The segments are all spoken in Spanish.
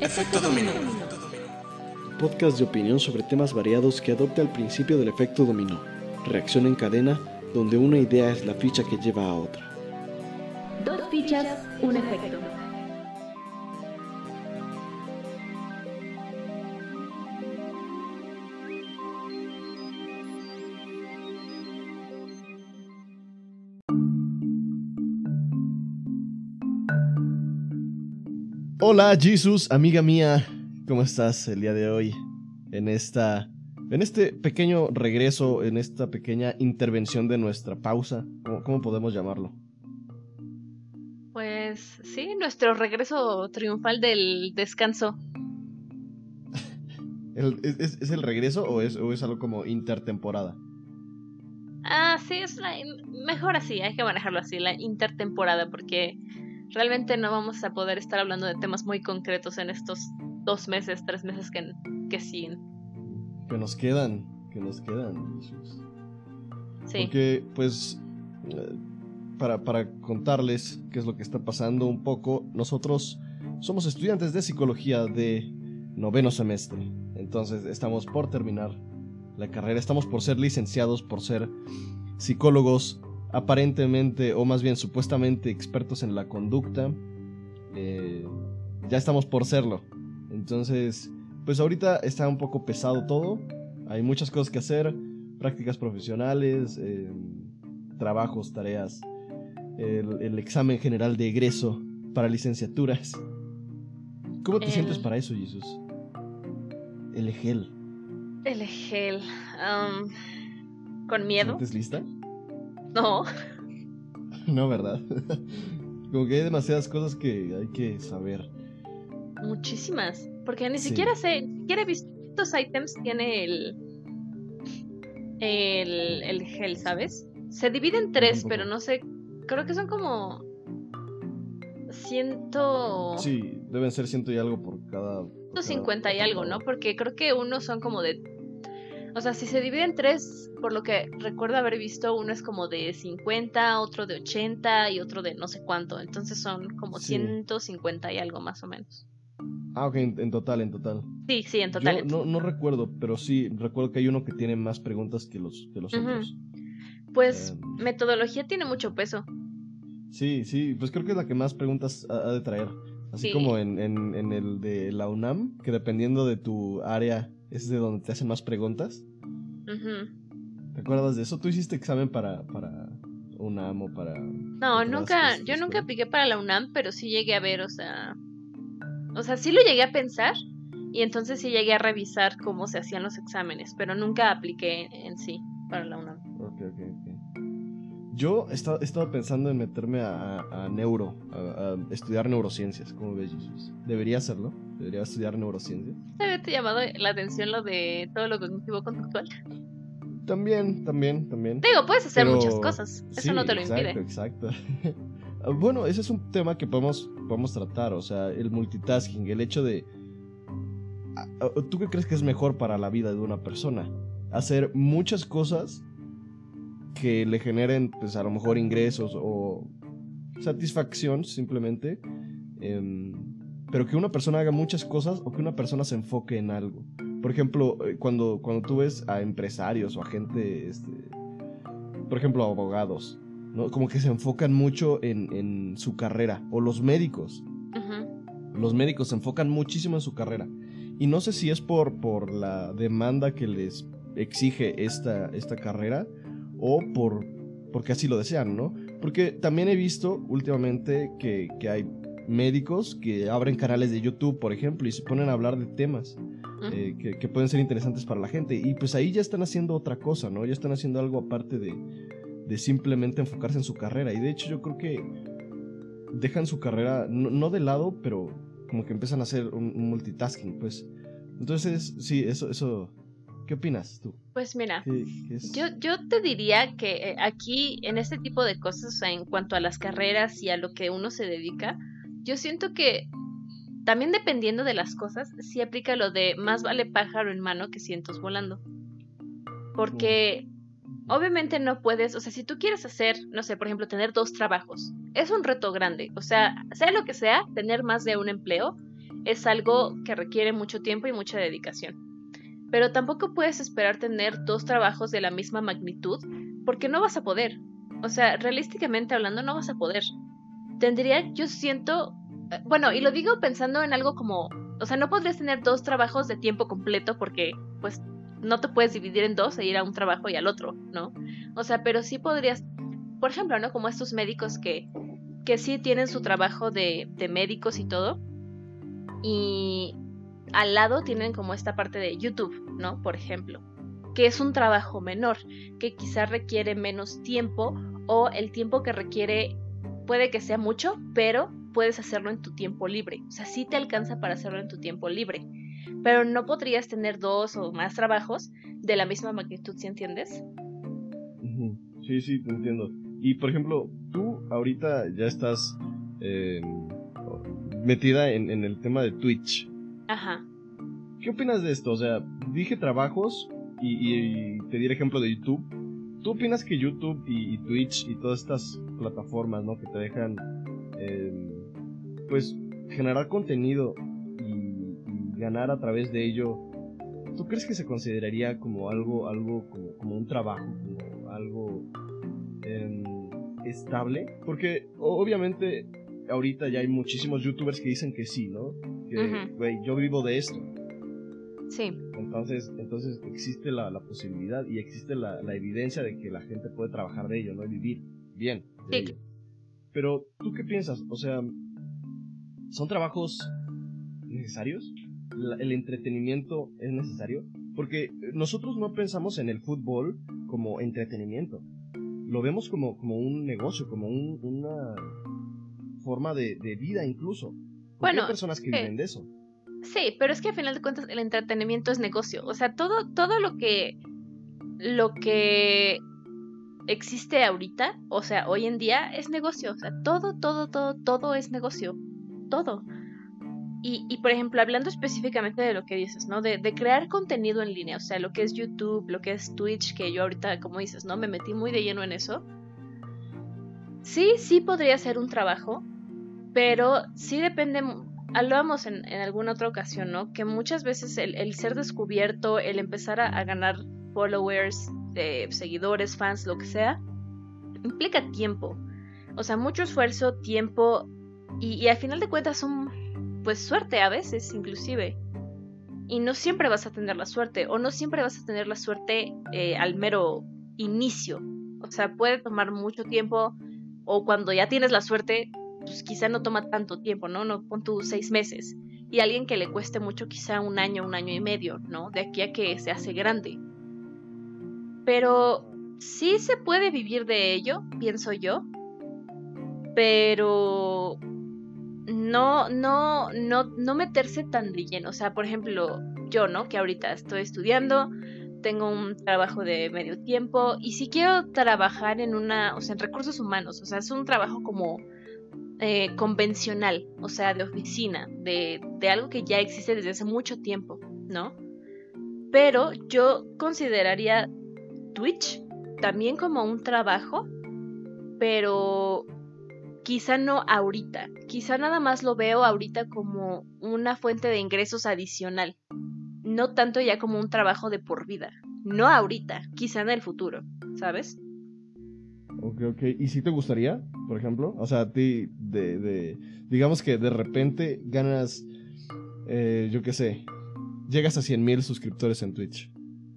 Efecto dominó. Podcast de opinión sobre temas variados que adopta el principio del efecto dominó. Reacción en cadena, donde una idea es la ficha que lleva a otra. Dos fichas, un efecto. Hola Jesus, amiga mía, ¿cómo estás el día de hoy? En esta en este pequeño regreso, en esta pequeña intervención de nuestra pausa, ¿cómo, cómo podemos llamarlo? Pues sí, nuestro regreso triunfal del descanso. ¿El- es, es- es el regreso o es, o es algo como intertemporada? Ah, sí, es la, mejor así, hay que manejarlo así, la intertemporada, porque realmente no vamos a poder estar hablando de temas muy concretos en estos dos meses, tres meses que, que siguen. Que nos quedan, que nos quedan. Sí. Porque, pues, eh, para, para contarles qué es lo que está pasando un poco, nosotros somos estudiantes de psicología de noveno semestre. Entonces, estamos por terminar la carrera, estamos por ser licenciados, por ser psicólogos aparentemente, o más bien supuestamente expertos en la conducta. Eh, ya estamos por serlo. Entonces, pues ahorita está un poco pesado todo. Hay muchas cosas que hacer, prácticas profesionales, eh, trabajos, tareas, el, el examen general de egreso para licenciaturas. ¿Cómo te El- sientes para eso, Jesús? El EGEL. El gel. am, ¿Con ¿Te miedo? sientes lista? No. No, ¿verdad? Como que hay demasiadas cosas que hay que saber. Muchísimas. Porque ni Sí. siquiera sé, ni siquiera he visto cuántos ítems tiene el, el, el gel, ¿sabes? Se divide en tres, pero no sé. Creo que son como. Ciento. Sí, deben ser ciento y algo por cada... por cada 150 y algo, ¿no? Porque creo que uno son como de. O sea, si se divide en tres, por lo que recuerdo haber visto, uno es como de 50, otro de 80 y otro de no sé cuánto. Entonces son como Sí. 150 y algo más o menos. Ah, ok, en, en total, en total. Sí, sí, en total. Yo no, no recuerdo, pero sí, recuerdo que hay uno que tiene más preguntas que los, que los otros. Pues Em. metodología tiene mucho peso. Sí, sí, pues creo que es la que más preguntas ha, ha de traer. Así Sí. como en, en, en el de la UNAM, que dependiendo de tu área es de donde te hacen más preguntas. Ujú. ¿Te acuerdas de eso? ¿Tú hiciste examen para, para UNAM o para... No, nunca, yo nunca apliqué para la UNAM, pero sí llegué a ver, o sea, o sea, sí lo llegué a pensar y entonces sí llegué a revisar cómo se hacían los exámenes, pero nunca apliqué en, en sí para la UNAM. Ok, ok, ok. Yo he estado, he estado pensando en meterme a, neuro, a, a estudiar neurociencias. ¿Cómo ves, Jesus? ¿Debería hacerlo? ¿Debería estudiar neurociencias? ¿Te había llamado la atención lo de todo lo cognitivo conductual? También, también, también. Digo, puedes hacer Pero- muchas cosas, eso Sí, no te lo exacto, impide. Exacto. Ah, bueno, ese es un tema que podemos, podemos tratar, o sea, el multitasking, el hecho de... ¿Tú qué crees que es mejor para la vida de una persona? Hacer muchas cosas que le generen, pues a lo mejor ingresos o satisfacción simplemente, em, pero que una persona haga muchas cosas o que una persona se enfoque en algo. Por ejemplo, eh, cuando, cuando tú ves a empresarios o a gente, este, por ejemplo, a abogados, ¿no? Como que se enfocan mucho en, en su carrera. O los médicos. Los médicos se enfocan muchísimo en su carrera. Y no sé si es por, por la demanda que les exige esta, esta carrera o por porque así lo desean, ¿no? Porque también he visto últimamente que, que hay médicos que abren canales de YouTube, por ejemplo, y se ponen a hablar de temas eh, que, que pueden ser interesantes para la gente. Y pues ahí ya están haciendo otra cosa, ¿no? Ya están haciendo algo aparte de, de simplemente enfocarse en su carrera. Y de hecho yo creo que dejan su carrera, no, no de lado, pero como que empiezan a hacer un, un multitasking, pues. Entonces, sí, eso, eso... ¿Qué opinas tú? Pues mira. Yo, yo te diría que eh, aquí, en este tipo de cosas, o sea, en cuanto a las carreras y a lo que uno se dedica, yo siento que también dependiendo de las cosas, sí aplica lo de más vale pájaro en mano que cientos volando. Porque obviamente no puedes, o sea, si tú quieres hacer, no sé, por ejemplo, tener dos trabajos, es un reto grande. O sea, sea lo que sea, tener más de un empleo es algo que requiere mucho tiempo y mucha dedicación. Pero tampoco puedes esperar tener dos trabajos de la misma magnitud porque no vas a poder. O sea, realísticamente hablando, no vas a poder. Tendría, yo siento, eh, bueno, y lo digo pensando en algo como, o sea, no podrías tener dos trabajos de tiempo completo porque, pues, no te puedes dividir en dos e ir a un trabajo y al otro, ¿no? O sea, pero sí podrías, por ejemplo, ¿no? Como estos médicos que, que sí tienen su trabajo de, de médicos y todo. Y al lado tienen como esta parte de YouTube, ¿no? Por ejemplo que es un trabajo menor, que quizás requiere menos tiempo o el tiempo que requiere puede que sea mucho, pero puedes hacerlo en tu tiempo libre. O sea, sí te alcanza para hacerlo en tu tiempo libre. Pero no podrías tener dos o más trabajos de la misma magnitud, ¿sí entiendes? Sí, sí, te entiendo. Y por ejemplo, tú ahorita ya estás eh, metida en, en, el tema de Twitch. Ajá. ¿Qué opinas de esto? O sea, dije trabajos, y, te di el ejemplo de YouTube. ¿Tú opinas que YouTube y, Twitch y todas estas plataformas, ¿no? Que te dejan, eh, pues, generar contenido y, ganar a través de ello, ¿tú crees que se consideraría como algo, algo como, un trabajo, como algo em, estable? Porque obviamente ahorita ya hay muchísimos youtubers que dicen que sí, ¿no? Que, güey, yo vivo de esto. Sí. Entonces, entonces existe la, posibilidad y existe la, evidencia de que la gente puede trabajar de ello, ¿no? Y vivir bien de ello. Pero, ¿tú qué piensas? O sea, ¿son trabajos necesarios? ¿El entretenimiento es necesario? Porque nosotros no pensamos en el fútbol como entretenimiento. Lo vemos como, como un negocio, como una forma de, vida incluso. Bueno, hay personas que viven de eso. Sí, pero es que a final de cuentas el entretenimiento es negocio. O sea, todo, todo lo que. lo que existe ahorita, o sea, hoy en día, es negocio. O sea, todo, todo, todo, todo es negocio. Todo. Y, y por ejemplo, hablando específicamente de lo que dices, ¿no? De, de, crear contenido en línea, o sea, lo que es YouTube, lo que es Twitch, que yo ahorita, como dices, ¿no? Me metí muy de lleno en eso. Sí, sí podría ser un trabajo, pero sí depende hablábamos en, en, alguna otra ocasión, ¿no? Que muchas veces el, ser descubierto, el empezar a, ganar followers, eh, seguidores, fans, lo que sea, implica tiempo. O sea, mucho esfuerzo, tiempo y, y al final de cuentas son, pues, suerte a veces, inclusive. Y no siempre vas a tener la suerte, o no siempre vas a tener la suerte eh, al mero inicio. O sea, puede tomar mucho tiempo, o cuando ya tienes la suerte, pues quizá no toma tanto tiempo, ¿no? No pon tus seis meses. Y alguien que le cueste mucho, quizá un año, un año y medio, ¿no? De aquí a que se hace grande. Pero sí se puede vivir de ello, pienso yo. Pero no, no, no, no meterse tan de lleno. O sea, por ejemplo, yo, ¿no? Que ahorita estoy estudiando, tengo un trabajo de medio tiempo y si quiero trabajar en una, o sea, en recursos humanos, o sea, es un trabajo como eh, convencional, o sea, de oficina, de, de algo que ya existe desde hace mucho tiempo, ¿no? Pero yo consideraría Twitch también como un trabajo, pero quizá no ahorita, quizá nada más lo veo ahorita como una fuente de ingresos adicional, no tanto ya como un trabajo de por vida, no ahorita, quizá en el futuro, ¿sabes? Ok, ok. ¿Y si te gustaría, por ejemplo? O sea, a ti, de, de digamos que de repente ganas, eh, yo qué sé, llegas a 100 mil suscriptores en Twitch.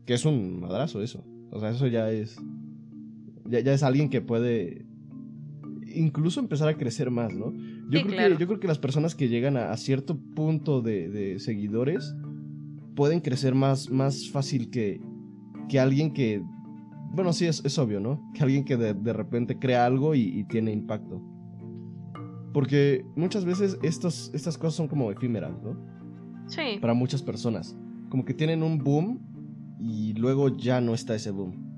Que es un madrazo eso. O sea, eso ya es, ya, ya es alguien que puede incluso empezar a crecer más, ¿no? Yo, creo, que, yo creo que las personas que llegan a, cierto punto de, de, seguidores pueden crecer más, más fácil que, que alguien que bueno, sí, es, obvio, ¿no? Que alguien que de, repente crea algo y, tiene impacto. Porque muchas veces estas, estas cosas son como efímeras, ¿no? Sí. Para muchas personas. Como que tienen un boom y luego ya no está ese boom.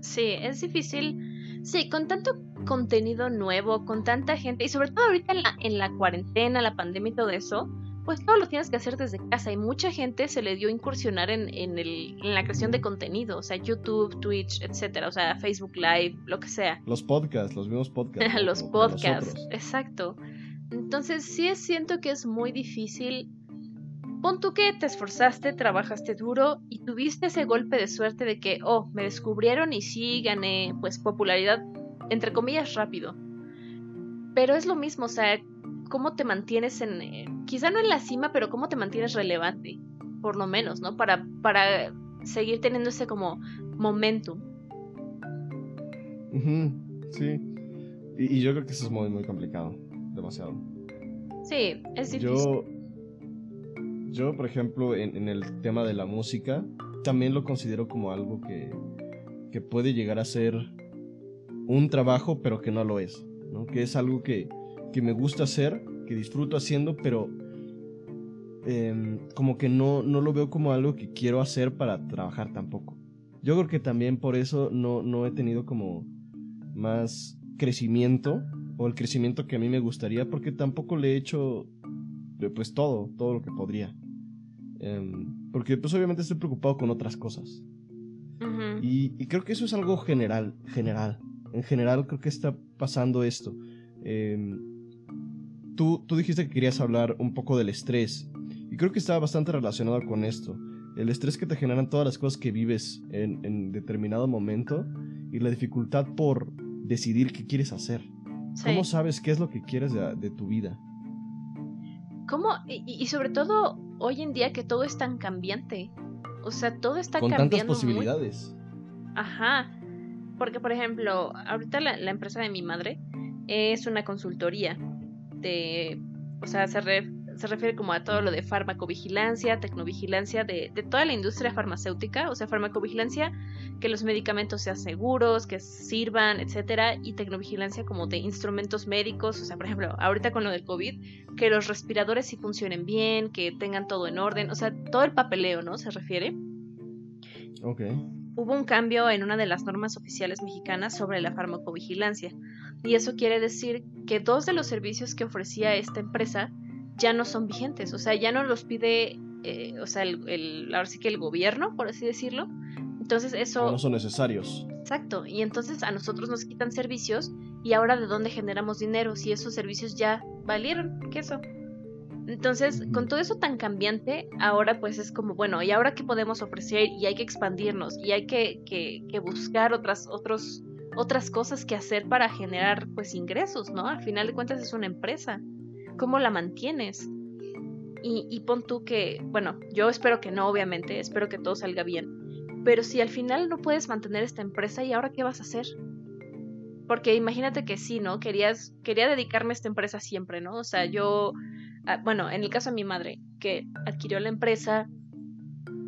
Sí, es difícil. Sí, con tanto contenido nuevo, con tanta gente, y sobre todo ahorita en la, en la cuarentena, la pandemia y todo eso, pues todo lo tienes que hacer desde casa y mucha gente se le dio incursionar en, en, el, en la creación de contenido, o sea, YouTube, Twitch, etcétera, o sea, Facebook Live, lo que sea. Los podcasts, los mismos podcasts. los podcasts, exacto. Entonces sí siento que es muy difícil. Pon tú que te esforzaste, trabajaste duro y tuviste ese golpe de suerte de que, oh, me descubrieron y sí gané pues popularidad, entre comillas, rápido. Pero es lo mismo, o sea, cómo te mantienes en, eh, quizá no en la cima, pero cómo te mantienes relevante, por lo menos, ¿no? Para, para seguir teniendo ese como momentum. sí. Y, yo creo que eso es muy, muy complicado. Demasiado. Sí, es difícil. Yo, yo por ejemplo, en, el tema de la música, también lo considero como algo que, que puede llegar a ser un trabajo, pero que no lo es. ¿no? Que es algo que, que me gusta hacer, que disfruto haciendo, pero em, como que no, no lo veo como algo que quiero hacer para trabajar tampoco. Yo creo que también por eso no, no he tenido como más crecimiento o el crecimiento que a mí me gustaría porque tampoco le he hecho pues todo, todo lo que podría. Em, porque pues obviamente estoy preocupado con otras cosas. y, y, creo que eso es algo general, general. En general creo que está pasando esto. Em, tú, tú dijiste que querías hablar un poco del estrés y creo que está bastante relacionado con esto. El estrés que te generan todas las cosas que vives en, en determinado momento y la dificultad por decidir qué quieres hacer. ¿Cómo sabes qué es lo que quieres de, tu vida? ¿Cómo? Y, sobre todo hoy en día que todo es tan cambiante. O sea, todo está Con cambiando. tantas posibilidades. Ajá. Porque, por ejemplo, ahorita la, la, empresa de mi madre es una consultoría de. O sea, se, re, se refiere como a todo lo de farmacovigilancia, tecnovigilancia de, de, toda la industria farmacéutica, o sea, farmacovigilancia, que los medicamentos sean seguros, que sirvan, etcétera, y tecnovigilancia como de instrumentos médicos, o sea, por ejemplo, ahorita con lo del COVID, que los respiradores sí funcionen bien, que tengan todo en orden, o sea, todo el papeleo, ¿no? Se refiere. Ok. Hubo un cambio en una de las normas oficiales mexicanas sobre la farmacovigilancia, y eso quiere decir que dos de los servicios que ofrecía esta empresa ya no son vigentes, o sea, ya no los pide, eh, o sea, el, ahora sí que el gobierno, por así decirlo. Entonces eso... No son necesarios. Exacto, y entonces a nosotros nos quitan servicios y ahora de dónde generamos dinero si esos servicios ya valieron, ¿qué eso? Entonces, con todo eso tan cambiante, ahora pues es como, bueno, ¿y ahora qué podemos ofrecer? Y hay que expandirnos y hay que, que, que buscar otras, otros, otras cosas que hacer para generar pues ingresos, ¿no? Al final de cuentas es una empresa cómo la mantienes. Y, y pon tú que, bueno, yo espero que no, obviamente, espero que todo salga bien. Pero si al final no puedes mantener esta empresa, ¿y ahora qué vas a hacer? Porque imagínate que sí, ¿no? Querías, quería dedicarme a esta empresa siempre, ¿no? O sea, yo, ah, bueno, en el caso de mi madre, que adquirió la empresa,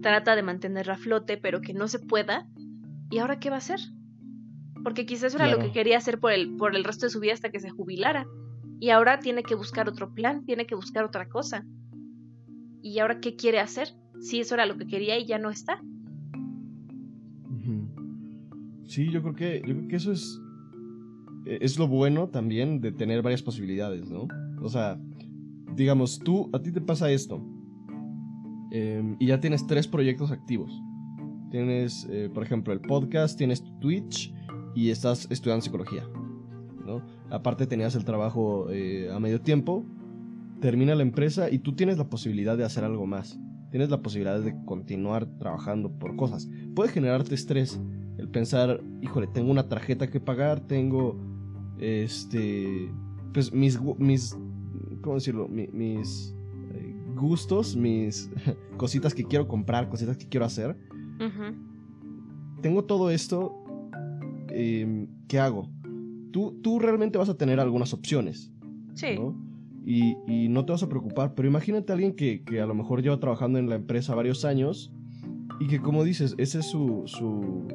trata de mantenerla a flote, pero que no se pueda, ¿y ahora qué va a hacer? Porque quizás era lo que quería hacer por el, por el resto de su vida hasta que se jubilara. Y ahora tiene que buscar otro plan, tiene que buscar otra cosa. ¿Y ahora qué quiere hacer? Si eso era lo que quería y ya no está. Sí, yo creo que, yo creo que eso es, e, es lo bueno también de tener varias posibilidades, ¿no? O sea, digamos, tú, a ti te pasa esto. Em, y ya tienes tres proyectos activos. Tienes, eh, por ejemplo, el podcast, tienes Twitch y estás estudiando psicología. ¿no? aparte tenías el trabajo eh, a medio tiempo, termina la empresa y tú tienes la posibilidad de hacer algo más. Tienes la posibilidad de continuar trabajando por cosas. Puede generarte estrés el pensar, híjole, tengo una tarjeta que pagar, tengo este pues mis mis ¿cómo decirlo? mis eh, gustos, mis cositas que quiero comprar, cositas que quiero hacer. Tengo todo esto, em, ¿qué hago? tú, realmente vas a tener algunas opciones. Sí. Y, no te vas a preocupar, pero imagínate a alguien que, a lo mejor lleva trabajando en la empresa varios años y que como dices, ese es su, su,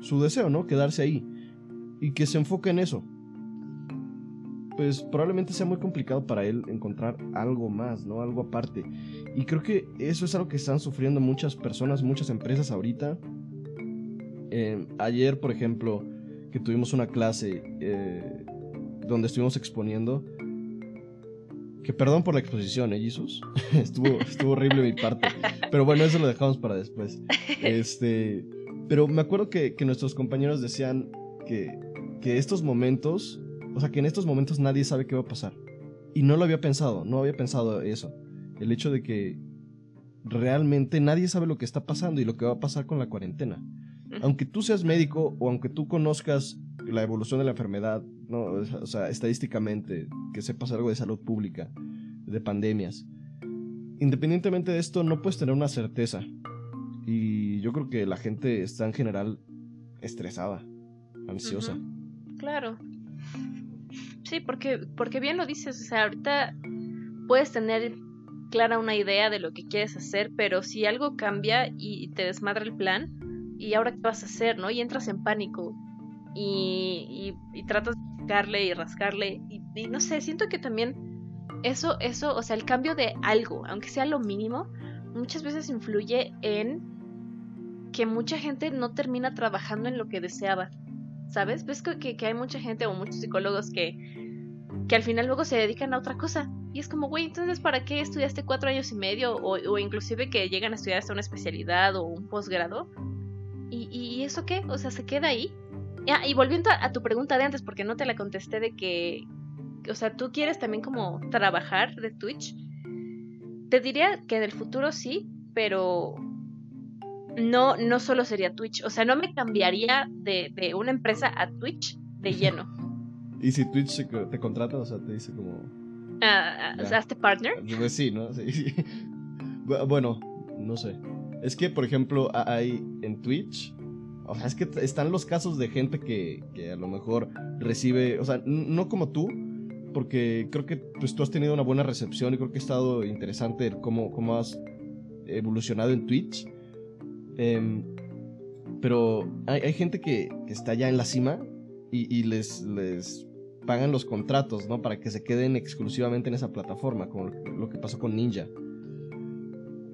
su deseo, ¿no? Quedarse ahí y que se enfoque en eso. Pues probablemente sea muy complicado para él encontrar algo más, ¿no? Algo aparte. Y creo que eso es algo que están sufriendo muchas personas, muchas empresas ahorita. Eh, ayer, por ejemplo, que tuvimos una clase eh, donde estuvimos exponiendo. Que perdón por la exposición, ¿eh, estuvo, estuvo horrible mi parte. Pero bueno, eso lo dejamos para después. Este, pero me acuerdo que, que nuestros compañeros decían que, que estos momentos, o sea, que en estos momentos nadie sabe qué va a pasar. y no lo había pensado, no había pensado eso. El hecho de que realmente nadie sabe lo que está pasando y lo que va a pasar con la cuarentena. Aunque tú seas médico o aunque tú conozcas la evolución de la enfermedad, ¿no? o sea, estadísticamente, que sepas algo de salud pública, de pandemias, independientemente de esto, no puedes tener una certeza. Y yo creo que la gente está en general estresada, ansiosa. Claro. Sí, porque, porque bien lo dices, o sea, ahorita puedes tener clara una idea de lo que quieres hacer, pero si algo cambia y te desmadra el plan, ¿y ahora qué vas a hacer, no? Y entras en pánico y, tratas de rascarle y rascarle y, y, no sé, siento que también eso, eso, o sea, el cambio de algo, aunque sea lo mínimo, muchas veces influye en que mucha gente no termina trabajando en lo que deseaba. ¿Sabes? Ves que, que hay mucha gente o muchos psicólogos que, que al final luego se dedican a otra cosa. Y es como, güey, entonces, ¿para qué estudiaste cuatro años y medio? O, o inclusive que llegan a estudiar hasta una especialidad o un posgrado. ¿Y, ¿Y, eso qué? O sea, se queda ahí. Ah, y volviendo a, a, tu pregunta de antes, porque no te la contesté de que, o sea, tú quieres también como trabajar de Twitch. Te diría que del futuro sí, pero no, no solo sería Twitch. O sea, no me cambiaría de, de una empresa a Twitch de lleno. ¿Y si Twitch te contrata? O sea, te dice como... Uh, ¿Hazte partner? Pues sí, ¿no? Sí. bueno, no sé. Es que, por ejemplo, hay en Twitch... O sea, es que están los casos de gente que, que a lo mejor recibe... O sea, no como tú, porque creo que pues, tú has tenido una buena recepción y creo que ha estado interesante cómo, cómo has evolucionado en Twitch. Eh, pero hay, gente que, que, está ya en la cima y, y, les, les pagan los contratos, ¿no? Para que se queden exclusivamente en esa plataforma, como lo que pasó con Ninja.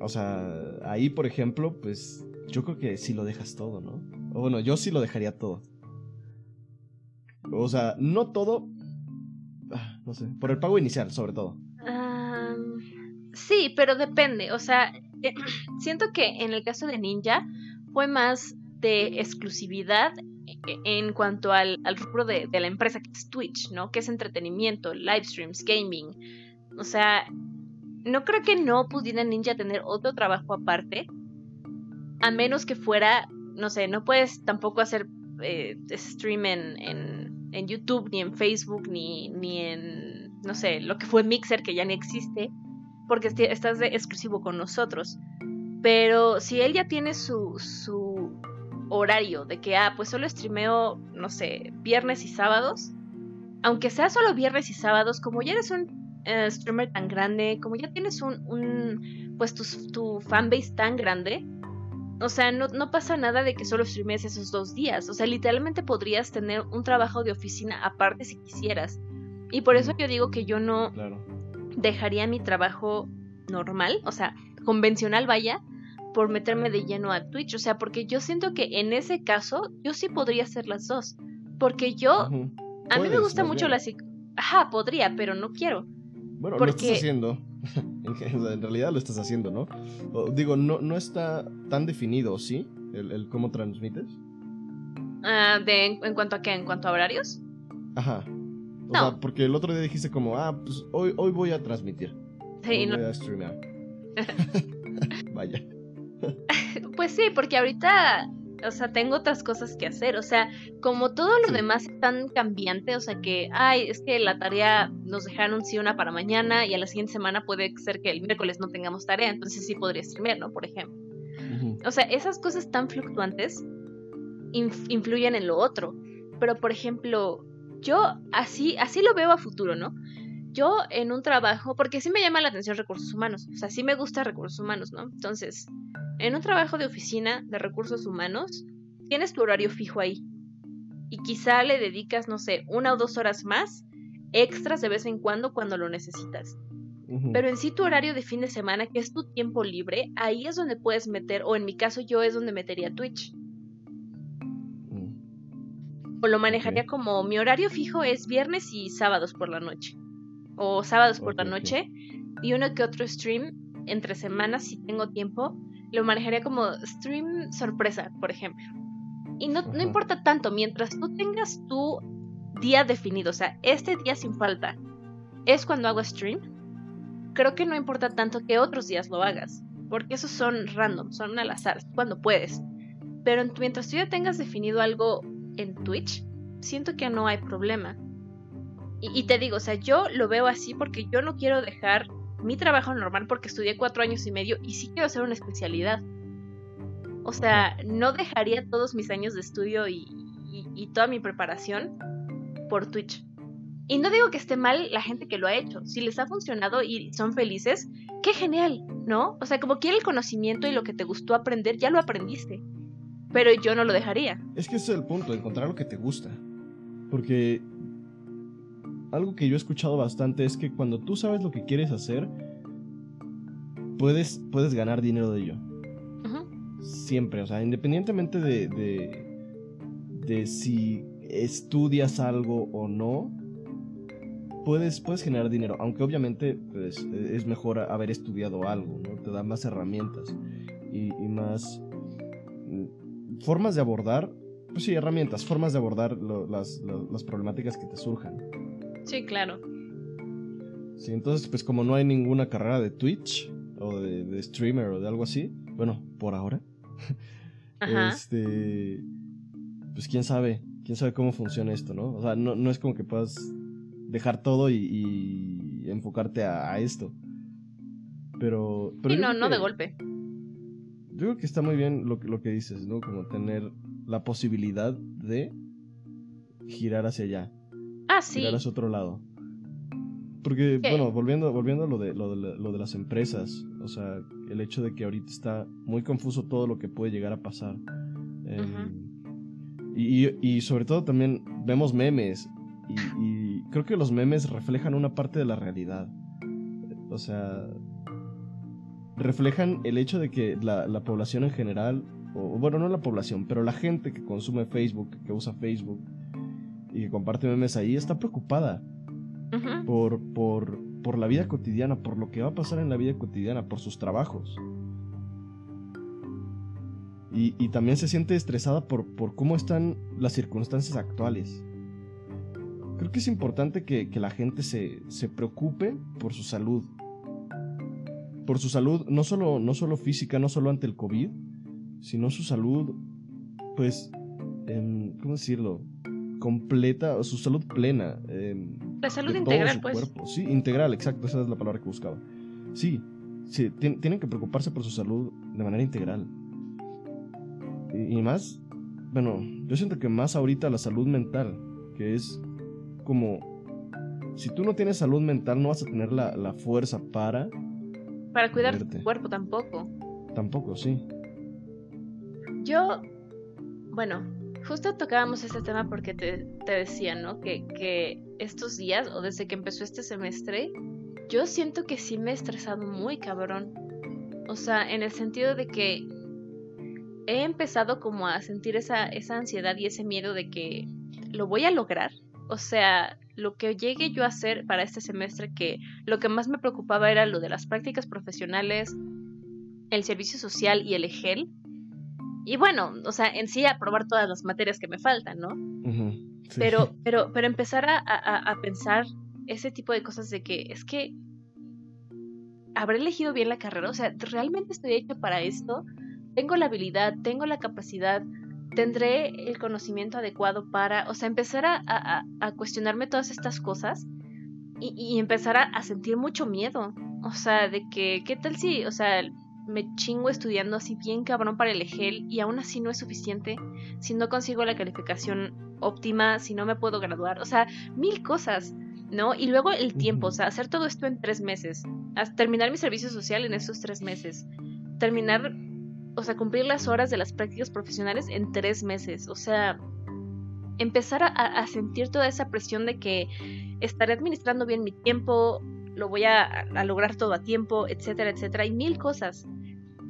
O sea, ahí, por ejemplo, pues yo creo que sí lo dejas todo, ¿no? O bueno, yo sí lo dejaría todo. O sea, no todo, ah, no sé, por el pago inicial, sobre todo. Um, sí, pero depende, o sea, eh, siento que en el caso de Ninja fue más de exclusividad en cuanto al, al rubro de, de, la empresa que es Twitch, ¿no? Que es entretenimiento, live streams, gaming. O sea, no creo que no pudiera Ninja tener otro trabajo aparte, a menos que fuera, no sé, no puedes tampoco hacer eh, stream en, en, YouTube, ni en Facebook, ni, ni en, no sé, lo que fue Mixer, que ya ni existe porque estás de exclusivo con nosotros. Pero si él ya tiene su, su horario de que, ah, pues solo streameo, no sé, viernes y sábados, aunque sea solo viernes y sábados, como ya eres un uh, streamer tan grande, como ya tienes un, un pues tu, tu fanbase tan grande, o sea, no, no, pasa nada de que solo streames esos dos días. O sea, literalmente podrías tener un trabajo de oficina aparte si quisieras. Y por eso yo digo que yo no, Claro. dejaría mi trabajo normal, o sea, convencional vaya, por meterme de lleno a Twitch. O sea, porque yo siento que en ese caso yo sí podría hacer las dos. Porque yo, a mí me gusta mucho la psic... Ajá, podría, pero no quiero. Bueno, lo estás haciendo. en, realidad lo estás haciendo, ¿no? Digo, no, no está tan definido, ¿sí? El, el cómo transmites. Ah, de, en, en cuanto a qué, en cuanto a horarios. Ajá. O No. sea, porque el otro día dijiste como, ah, pues hoy, hoy voy a transmitir. Sí, hoy no- voy a streamear. Vaya. Pues sí, porque ahorita, o sea, tengo otras cosas que hacer. O sea, como todo lo Sí. demás es tan cambiante, o sea que, ay, es que la tarea nos dejaron sí una para mañana y a la siguiente semana puede ser que el miércoles no tengamos tarea, entonces sí podría streamear, ¿no? Por ejemplo. O sea, esas cosas tan fluctuantes inf- influyen en lo otro. Pero, por ejemplo, yo así, así lo veo a futuro, ¿no? Yo en un trabajo, porque sí me llama la atención recursos humanos, o sea, sí me gusta recursos humanos, ¿no? Entonces, en un trabajo de oficina de recursos humanos, tienes tu horario fijo ahí. Y quizá le dedicas, no sé, una o dos horas más, extras de vez en cuando cuando lo necesitas. Pero en sí tu horario de fin de semana, que es tu tiempo libre, ahí es donde puedes meter, o en mi caso yo es donde metería Twitch. Mm. O lo manejaría como mi horario fijo es viernes y sábados por la noche. O sábados por la noche. Y uno que otro stream entre semanas si tengo tiempo. Lo manejaría como stream sorpresa, por ejemplo. Y no, no importa tanto, mientras tú tengas tu día definido, o sea, este día sin falta. es cuando hago stream. Creo que no importa tanto que otros días lo hagas, porque esos son random, son al azar, cuando puedes. Pero mientras tú ya tengas definido algo en Twitch, siento que no hay problema. Y, te digo, o sea, yo lo veo así porque yo no quiero dejar mi trabajo normal porque estudié cuatro años y medio y sí quiero hacer una especialidad. O sea, no dejaría todos mis años de estudio y, y, toda mi preparación por Twitch. Y no digo que esté mal la gente que lo ha hecho. Si les ha funcionado y son felices, qué genial, ¿no? O sea, como quiere el conocimiento y lo que te gustó aprender, ya lo aprendiste. Pero yo no lo dejaría. Es que ese es el punto, encontrar lo que te gusta. Porque algo que yo he escuchado bastante es que cuando tú sabes lo que quieres hacer, puedes, puedes ganar dinero de ello. Siempre, o sea, independientemente de, de, si estudias algo o no, puedes, puedes generar dinero. Aunque obviamente pues, es mejor haber estudiado algo, ¿no? Te da más herramientas y, más mm, formas de abordar, pues sí, herramientas, formas de abordar las, las problemáticas que te surjan. Sí, claro. Sí, entonces, pues como no hay ninguna carrera de Twitch o de, streamer o de algo así, bueno, por ahora, este, pues quién sabe, quién sabe cómo funciona esto, ¿no? O sea, no, es como que puedas dejar todo y, enfocarte a, esto. Pero... pero sí, no, no de golpe. Yo creo que está muy bien lo, lo que dices, ¿no? Como tener la posibilidad de girar hacia allá. Ah, sí. otro lado. Porque, bueno, volviendo, volviendo a lo de, lo, de, las empresas, o sea, el hecho de que ahorita está muy confuso todo lo que puede llegar a pasar. Em, y, sobre todo también vemos memes y, creo que los memes reflejan una parte de la realidad. O sea, reflejan el hecho de que la, la población en general, o bueno, no la población, pero la gente que consume Facebook, que usa Facebook, y que comparte memes ahí está preocupada por, por, por la vida cotidiana, por lo que va a pasar en la vida cotidiana, por sus trabajos. Y, y también se siente estresada por, por, cómo están las circunstancias actuales. Creo que es importante que, que la gente se, se, preocupe por su salud. Por su salud, no solo, no solo física, no solo ante el COVID, sino su salud, pues, ¿cómo decirlo? Completa, su salud plena. Em, la salud integral, pues. Cuerpo. Sí, integral, exacto, esa es la palabra que buscaba. Sí, sí tienen que preocuparse por su salud de manera integral. Y, más, bueno, yo siento que más ahorita la salud mental, que es como, si tú no tienes salud mental no vas a tener la, fuerza para... Para cuidar tu cuerpo tampoco. Tampoco, sí. Yo, bueno, justo tocábamos este tema porque te, decía, ¿no? Que, estos días o desde que empezó este semestre, yo siento que sí me he estresado muy cabrón. O sea, en el sentido de que he empezado como a sentir esa, esa ansiedad y ese miedo de que lo voy a lograr. O sea, lo que llegue yo a hacer para este semestre, que lo que más me preocupaba era lo de las prácticas profesionales, el servicio social y el EGEL y bueno, o sea, en sí aprobar todas las materias que me faltan, ¿no? pero, pero, pero empezar a, a, pensar ese tipo de cosas de que es que habré elegido bien la carrera, o sea, realmente estoy hecho para esto, tengo la habilidad, tengo la capacidad, tendré el conocimiento adecuado para, o sea, empezar a, a cuestionarme todas estas cosas y, y empezar a, sentir mucho miedo, o sea, de que, ¿qué tal si, o sea, me chingo estudiando así bien cabrón para el EGEL y aún así no es suficiente, si no consigo la calificación óptima, si no me puedo graduar, o sea, mil cosas, ¿no? Y luego el tiempo, o sea, hacer todo esto en tres meses, terminar mi servicio social en esos tres meses, terminar, o sea, cumplir las horas de las prácticas profesionales en tres meses, o sea, empezar a, sentir toda esa presión de que estaré administrando bien mi tiempo, lo voy a, lograr todo a tiempo, etcétera, etcétera, y mil cosas.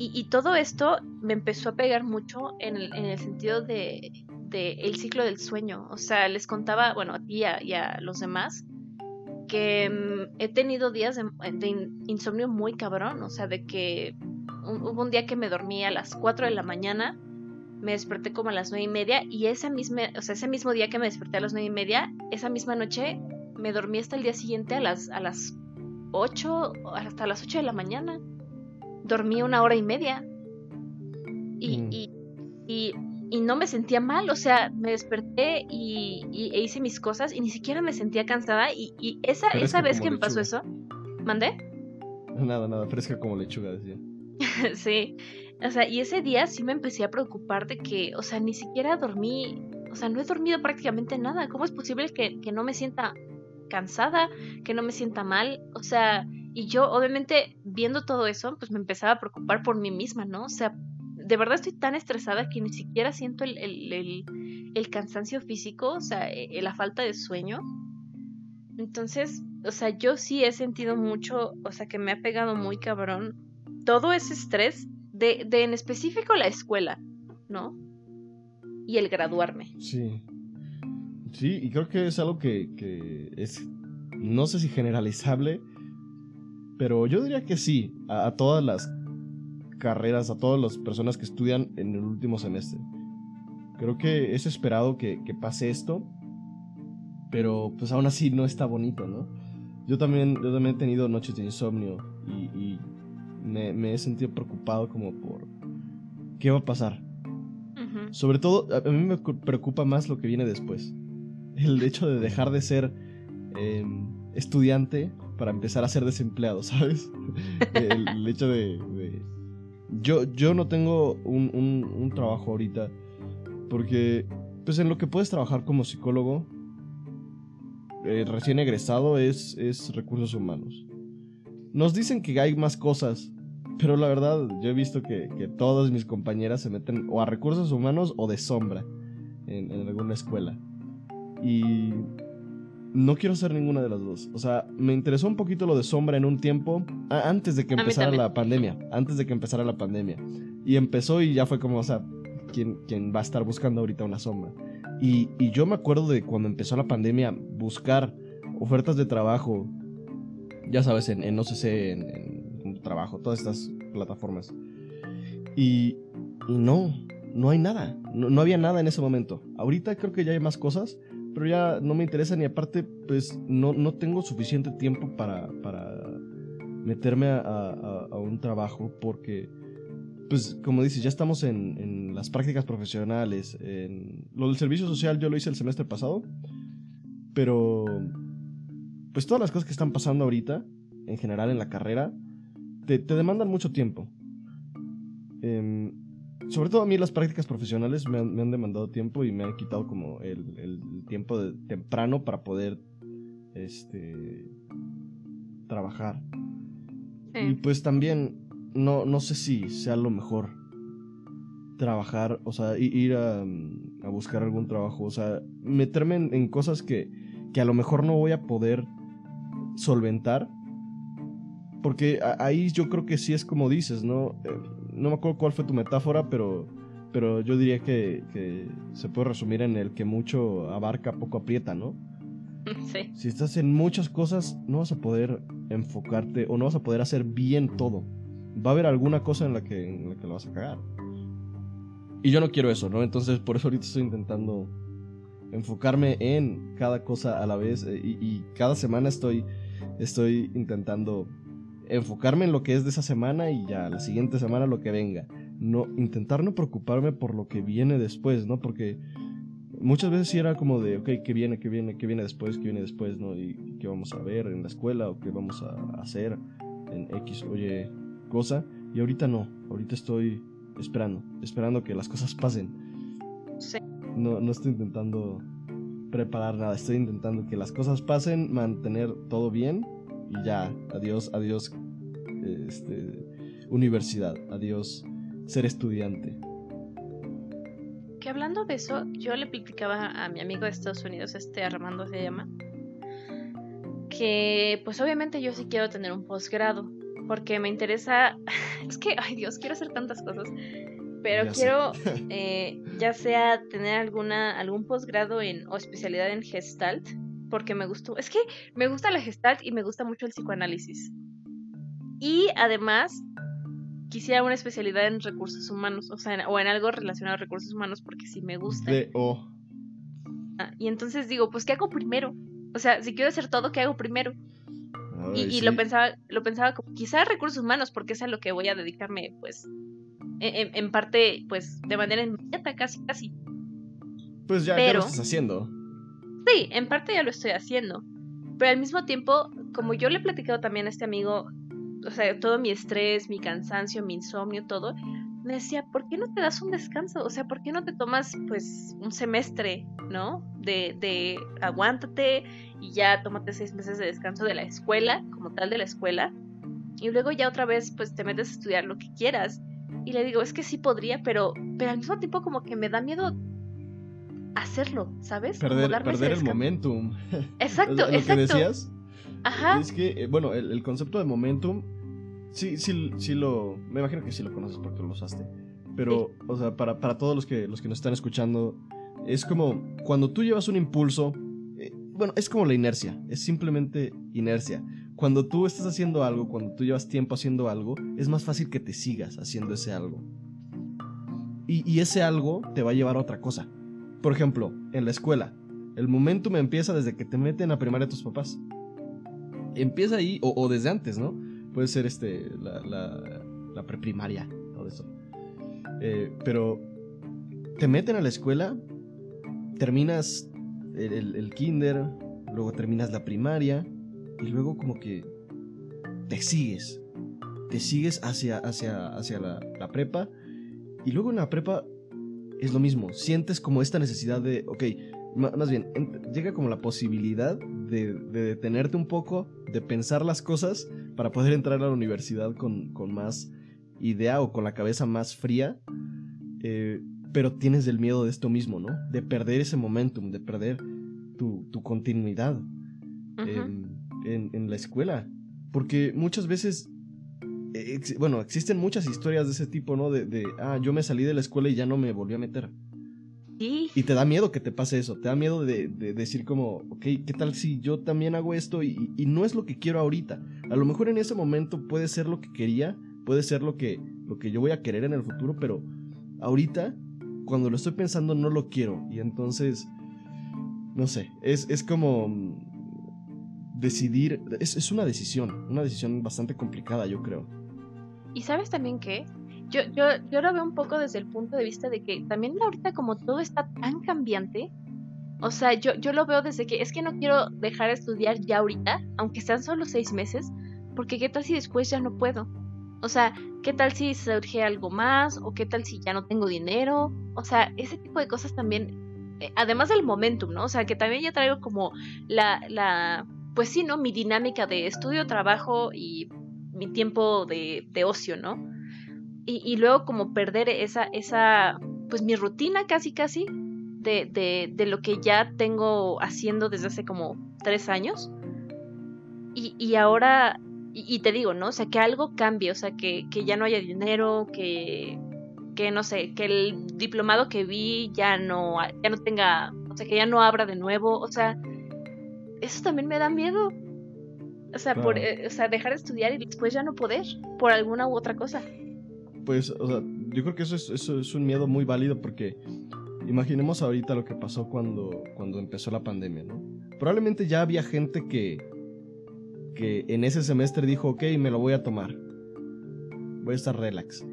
Y, todo esto me empezó a pegar mucho en el, sentido de, el ciclo del sueño. O sea, les contaba, bueno, a ti y a, los demás, que mm, he tenido días de, insomnio muy cabrón. O sea, de que hubo un día que me dormí a las 4 de la mañana, me desperté como a las nueve y media, y esa misma, o sea, ese mismo día que me desperté a las nueve y media, esa misma noche me dormí hasta el día siguiente a las, a las 8, hasta las 8 de la mañana. Dormí una hora y media. Y, Mm. y, y, y no me sentía mal, o sea, me desperté y, e hice mis cosas y ni siquiera me sentía cansada. Y, esa, esa vez que me pasó eso, ¿mandé? Nada, nada, fresca como lechuga, decía. sí. O sea, y ese día sí me empecé a preocupar de que, o sea, ni siquiera dormí, o sea, no he dormido prácticamente nada. ¿Cómo es posible que, que no me sienta cansada, que no me sienta mal? O sea, y yo obviamente viendo todo eso, pues me empezaba a preocupar por mí misma, ¿no? O sea, de verdad estoy tan estresada que ni siquiera siento el, el, el- cansancio físico, o sea, eh, la falta de sueño. Entonces, o sea, yo sí he sentido mucho, o sea, que me ha pegado muy cabrón todo ese estrés de, de en específico la escuela, ¿no? Y el graduarme. Sí. Sí, y creo que es algo que, que es, no sé si generalizable, pero yo diría que sí, a, a todas las carreras, a todas las personas que estudian en el último semestre. Creo que es esperado que, que pase esto, pero pues aún así no está bonito, ¿no? Yo también, yo también he tenido noches de insomnio y, y me, me he sentido preocupado como por qué va a pasar. Sobre todo, a mí me cu- preocupa más lo que viene después. El hecho de dejar de ser eh, estudiante para empezar a ser desempleado, ¿sabes? El, el hecho de... de- Yo, yo no tengo un, un- un trabajo ahorita porque, pues en lo que puedes trabajar como psicólogo, eh, recién egresado es, es recursos humanos. Nos dicen que hay más cosas, pero la verdad, yo he visto que, que todas mis compañeras se meten o a recursos humanos o de sombra en, en alguna escuela. Y no quiero hacer ninguna de las dos. O sea, me interesó un poquito lo de sombra en un tiempo a- antes de que empezara la pandemia. Antes de que empezara la pandemia. Y empezó y ya fue como, o sea, ¿quién, quién va a estar buscando ahorita una sombra? Y, y yo me acuerdo de cuando empezó la pandemia, buscar ofertas de trabajo, ya sabes, en, en OCC, en, en trabajo, todas estas plataformas. Y, y no, no hay nada. No, no había nada en ese momento. Ahorita creo que ya hay más cosas, pero ya no me interesa ni aparte, pues no, no tengo suficiente tiempo para, para meterme a, a- un trabajo porque, pues como dices, ya estamos en, en las prácticas profesionales. En... Lo del servicio social yo lo hice el semestre pasado, pero pues todas las cosas que están pasando ahorita, en general en la carrera, te, te demandan mucho tiempo. Em, sobre todo a mí las prácticas profesionales me han, me han demandado tiempo y me han quitado como el, el tiempo de- temprano para poder este trabajar. Y pues también no, no sé si sea lo mejor trabajar, o sea, ir a, a buscar algún trabajo, o sea, meterme en, en cosas que, que a lo mejor no voy a poder solventar. Porque a- ahí yo creo que sí es como dices, ¿no? Eh, no me acuerdo cuál fue tu metáfora, pero, pero yo diría que, que se puede resumir en el que mucho abarca, poco aprieta, ¿no? Sí. Si estás en muchas cosas, no vas a poder enfocarte o no vas a poder hacer bien todo. Va a haber alguna cosa en la que, en la, que lo vas a cagar. Y yo no quiero eso, ¿no? Entonces por eso ahorita estoy intentando enfocarme en cada cosa a la vez eh, y, y cada semana estoy, estoy intentando enfocarme en lo que es de esa semana y ya la siguiente semana lo que venga. No, intentar no preocuparme por lo que viene después, ¿no? Porque muchas veces sí era como de, ok, ¿qué viene, qué viene, qué viene después, qué viene después, ¿no? Y qué vamos a ver en la escuela o qué vamos a hacer en X, oye, cosa. Y ahorita no, ahorita estoy esperando, esperando que las cosas pasen. Sí. No, no estoy intentando preparar nada, estoy intentando que las cosas pasen, mantener todo bien y ya, adiós, adiós, este, universidad, adiós, ser estudiante. Que hablando de eso, yo le platicaba a mi amigo de Estados Unidos, este Armando se llama, que pues obviamente yo sí quiero tener un posgrado, porque me interesa, es que, ay Dios, quiero hacer tantas cosas, pero Ya quiero eh, ya sea tener alguna algún posgrado en o especialidad en Gestalt, porque me gustó, es que me gusta la Gestalt y me gusta mucho el psicoanálisis. Y además quisiera una especialidad en recursos humanos, o sea, en- o en algo relacionado a recursos humanos porque sí me gusta. De O. Ah, Y entonces digo, pues ¿qué hago primero? O sea, si quiero hacer todo, ¿qué hago primero? y, lo pensaba, lo pensaba como quizás recursos humanos, porque es a lo que voy a dedicarme, pues, en, parte, pues, de manera inmediata, casi, casi. Pues ya, ya lo estás haciendo. Sí, en parte ya lo estoy haciendo. Pero al mismo tiempo, como yo le he platicado también a este amigo, o sea, todo mi estrés, mi cansancio, mi insomnio, todo, me decía, ¿por qué no te das un descanso? O sea, ¿por qué no te tomas pues un semestre, ¿no? De, de aguántate y ya tómate seis meses de descanso de la escuela, como tal de la escuela, y luego ya otra vez pues te metes a estudiar lo que quieras. Y le digo, es que sí podría, pero, pero al mismo tiempo como que me da miedo hacerlo, ¿sabes? Perder, perder el momentum. Exacto, lo que decías. Ajá. Es que, eh, bueno, el, concepto de momentum, sí, sí, sí lo. Me imagino que sí lo conoces porque lo usaste. Pero, o sea, para, para, todos los que, los que nos están escuchando, es como cuando tú llevas un impulso. Eh, bueno, es como la inercia. Es simplemente inercia. Cuando tú estás haciendo algo, cuando tú llevas tiempo haciendo algo, es más fácil que te sigas haciendo ese algo. Y, y ese algo te va a llevar a otra cosa. Por ejemplo, en la escuela, el momentum empieza desde que te meten a primaria tus papás. Empieza ahí, o, desde antes, ¿no? Puede ser este, la, la, preprimaria, todo eso. Eh, pero te meten a la escuela, terminas el, kinder, luego terminas la primaria, y luego como que te sigues. Te sigues hacia, hacia, hacia la, la prepa, y luego en la prepa es lo mismo. Sientes como esta necesidad de, ok, más bien, llega como la posibilidad de, detenerte un poco, de pensar las cosas para poder entrar a la universidad con, más idea o con la cabeza más fría. Eh, pero tienes el miedo de esto mismo, ¿no? De perder ese momentum, de perder tu, continuidad en, la escuela. Porque muchas veces bueno, existen muchas historias de ese tipo, ¿no? De, ah, yo me salí de la escuela y ya no me volví a meter. Sí. Y te da miedo que te pase eso, te da miedo de, decir como, ok, ¿qué tal si yo también hago esto y, no es lo que quiero ahorita? A lo mejor en ese momento puede ser lo que quería, puede ser lo que, lo que yo voy a querer en el futuro, pero ahorita, cuando lo estoy pensando, no lo quiero. Y entonces, no sé, es, es como decidir, es, es una decisión, una decisión bastante complicada, yo creo. Y sabes también que yo, yo, yo lo veo un poco desde el punto de vista de que también ahorita como todo está tan cambiante, o sea, yo, yo lo veo desde que es que no quiero dejar de estudiar ya ahorita, aunque sean solo seis meses, porque qué tal si después ya no puedo. O sea, ¿qué tal si surge algo más? ¿O qué tal si ya no tengo dinero? O sea, ese tipo de cosas también, eh, además del momentum, ¿no? O sea, que también ya traigo como la, la, pues sí, ¿no? Mi dinámica de estudio, trabajo y mi tiempo de, ocio, ¿no? Y, luego como perder esa, esa, pues mi rutina casi, casi, de, de, lo que ya tengo haciendo desde hace como tres años. Y, ahora, y, te digo, ¿no? O sea, que algo cambie, o sea, que, que ya no haya dinero, que, que, no sé, que el diplomado que vi ya no, ya no tenga, o sea, que ya no abra de nuevo, o sea, eso también me da miedo. O sea, por, eh, o sea, dejar de estudiar y después ya no poder, por alguna u otra cosa. Pues, o sea, yo creo que eso es, eso es un miedo muy válido porque imaginemos ahorita lo que pasó cuando, cuando empezó la pandemia, ¿no? Probablemente ya había gente que, que en ese semestre dijo, ok, me lo voy a tomar. Voy a estar relax.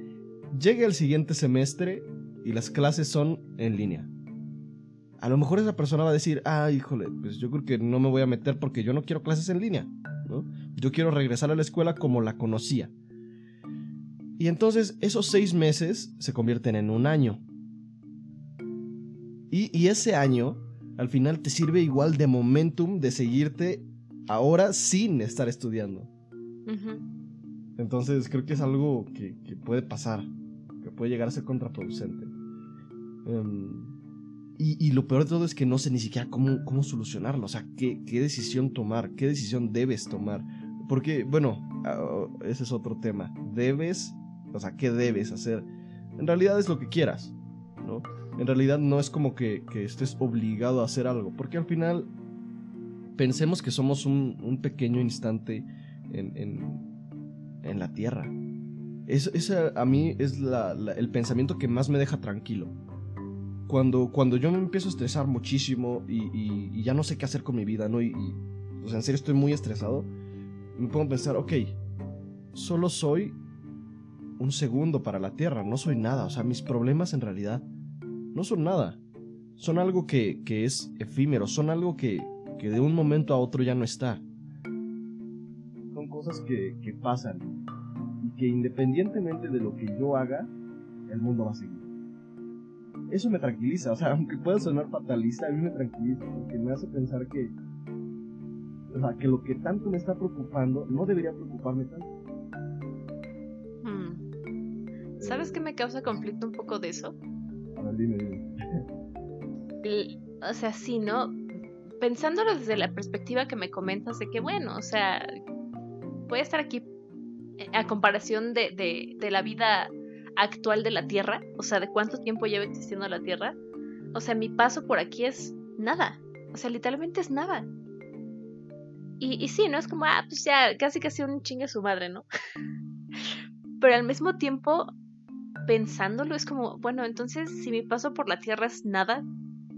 Llega el siguiente semestre y las clases son en línea. A lo mejor esa persona va a decir, ah, híjole, pues yo creo que no me voy a meter porque yo no quiero clases en línea. Yo quiero regresar a la escuela como la conocía. Y entonces esos seis meses se convierten en un año. Y, ese año, al final, te sirve igual de momentum de seguirte ahora sin estar estudiando. Entonces creo que es algo que, puede pasar, que puede llegar a ser contraproducente. Em, y, lo peor de todo es que no sé ni siquiera cómo, cómo solucionarlo. O sea, qué, qué decisión tomar, qué decisión debes tomar. Porque, bueno, ah, ese es otro tema. Debes, o sea, ¿qué debes hacer? En realidad es lo que quieras, ¿no? En realidad no es como que, estés obligado a hacer algo. Porque al final, pensemos que somos un, pequeño instante en, en, la Tierra. Ese a mí es el pensamiento que más me deja tranquilo cuando, cuando yo me empiezo a estresar muchísimo y, ya no sé qué hacer con mi vida, ¿no? Y, o sea, en serio estoy muy estresado, me pongo a pensar, ok, solo soy un segundo para la Tierra, no soy nada, o sea, mis problemas en realidad no son nada, son algo que, que es efímero, son algo que, que, de un momento a otro ya no está. Son cosas que, que pasan y que independientemente de lo que yo haga, el mundo va a seguir eso me tranquiliza, o sea, aunque pueda sonar fatalista, a mí me tranquiliza porque me hace pensar que, o sea, que lo que tanto me está preocupando no debería preocuparme tanto. Hmm. ¿Sabes qué me causa conflicto un poco de eso? A ver, dime, dime. o sea, sí, ¿no? Pensándolo desde la perspectiva que me comentas de que, bueno, o sea, voy a estar aquí eh, a comparación de, de, de la vida actual de la Tierra, o sea, de cuánto tiempo lleva existiendo la Tierra, o sea, mi paso por aquí es nada, o sea, literalmente es nada. Y, y sí, ¿no? Es como, ah, pues ya, casi casi un chingue su madre, ¿no? Pero al mismo tiempo, pensándolo, es como, bueno, entonces, si mi paso por la Tierra es nada,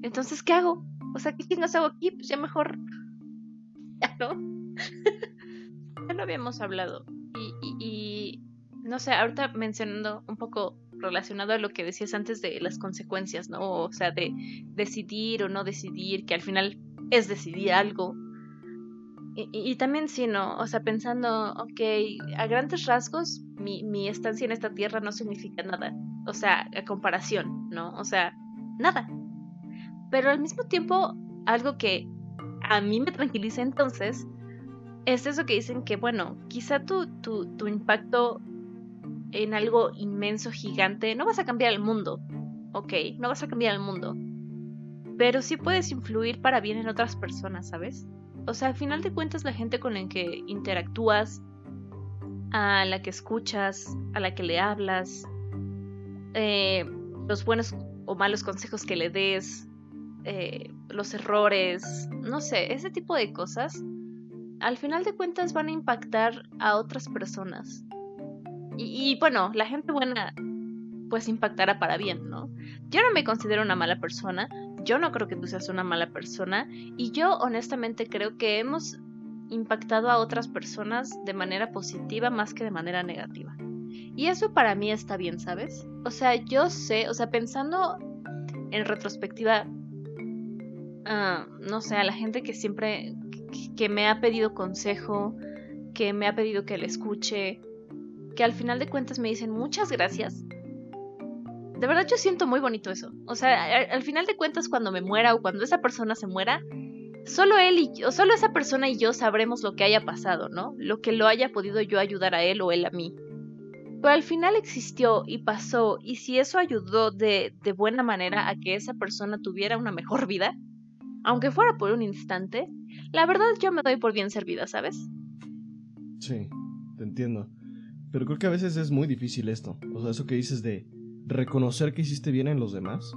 entonces, ¿qué hago? O sea, ¿qué chingas hago aquí? Pues ya mejor. Ya no. ya lo habíamos hablado. y, no sé, ahorita mencionando un poco relacionado a lo que decías antes de las consecuencias, ¿no? O sea, de decidir o no decidir, que al final es decidir algo. Y, también sí, ¿no? O sea, pensando, ok, a grandes rasgos, mi, mi estancia en esta tierra no significa nada. O sea, a comparación, ¿no? O sea, nada. Pero al mismo tiempo, algo que a mí me tranquiliza entonces es eso que dicen que, bueno, quizá tu, tu, tu impacto en algo inmenso, gigante, no vas a cambiar el mundo, ok, no vas a cambiar el mundo, pero sí puedes influir para bien en otras personas, ¿sabes? O sea, al final de cuentas la gente con la que interactúas, a la que escuchas, a la que le hablas, eh, los buenos o malos consejos que le des, eh, los errores, no sé, ese tipo de cosas, al final de cuentas van a impactar a otras personas. Y, bueno, la gente buena pues impactará para bien, ¿no? Yo no me considero una mala persona, yo no creo que tú seas una mala persona y yo honestamente creo que hemos impactado a otras personas de manera positiva más que de manera negativa. Y eso para mí está bien, ¿sabes? O sea, yo sé, o sea, pensando en retrospectiva, ah, no sé, a la gente que siempre, que me ha pedido consejo, que me ha pedido que le escuche, que al final de cuentas me dicen muchas gracias. De verdad yo siento muy bonito eso. O sea, al, final de cuentas cuando me muera o cuando esa persona se muera, solo él y yo, solo esa persona y yo sabremos lo que haya pasado, ¿no? Lo que lo haya podido yo ayudar a él o él a mí. Pero al final existió y pasó, y si eso ayudó de, de buena manera a que esa persona tuviera una mejor vida, aunque fuera por un instante, la verdad yo me doy por bien servida, ¿sabes? Sí, te entiendo. Pero creo que a veces es muy difícil esto. O sea, eso que dices de reconocer que hiciste bien en los demás.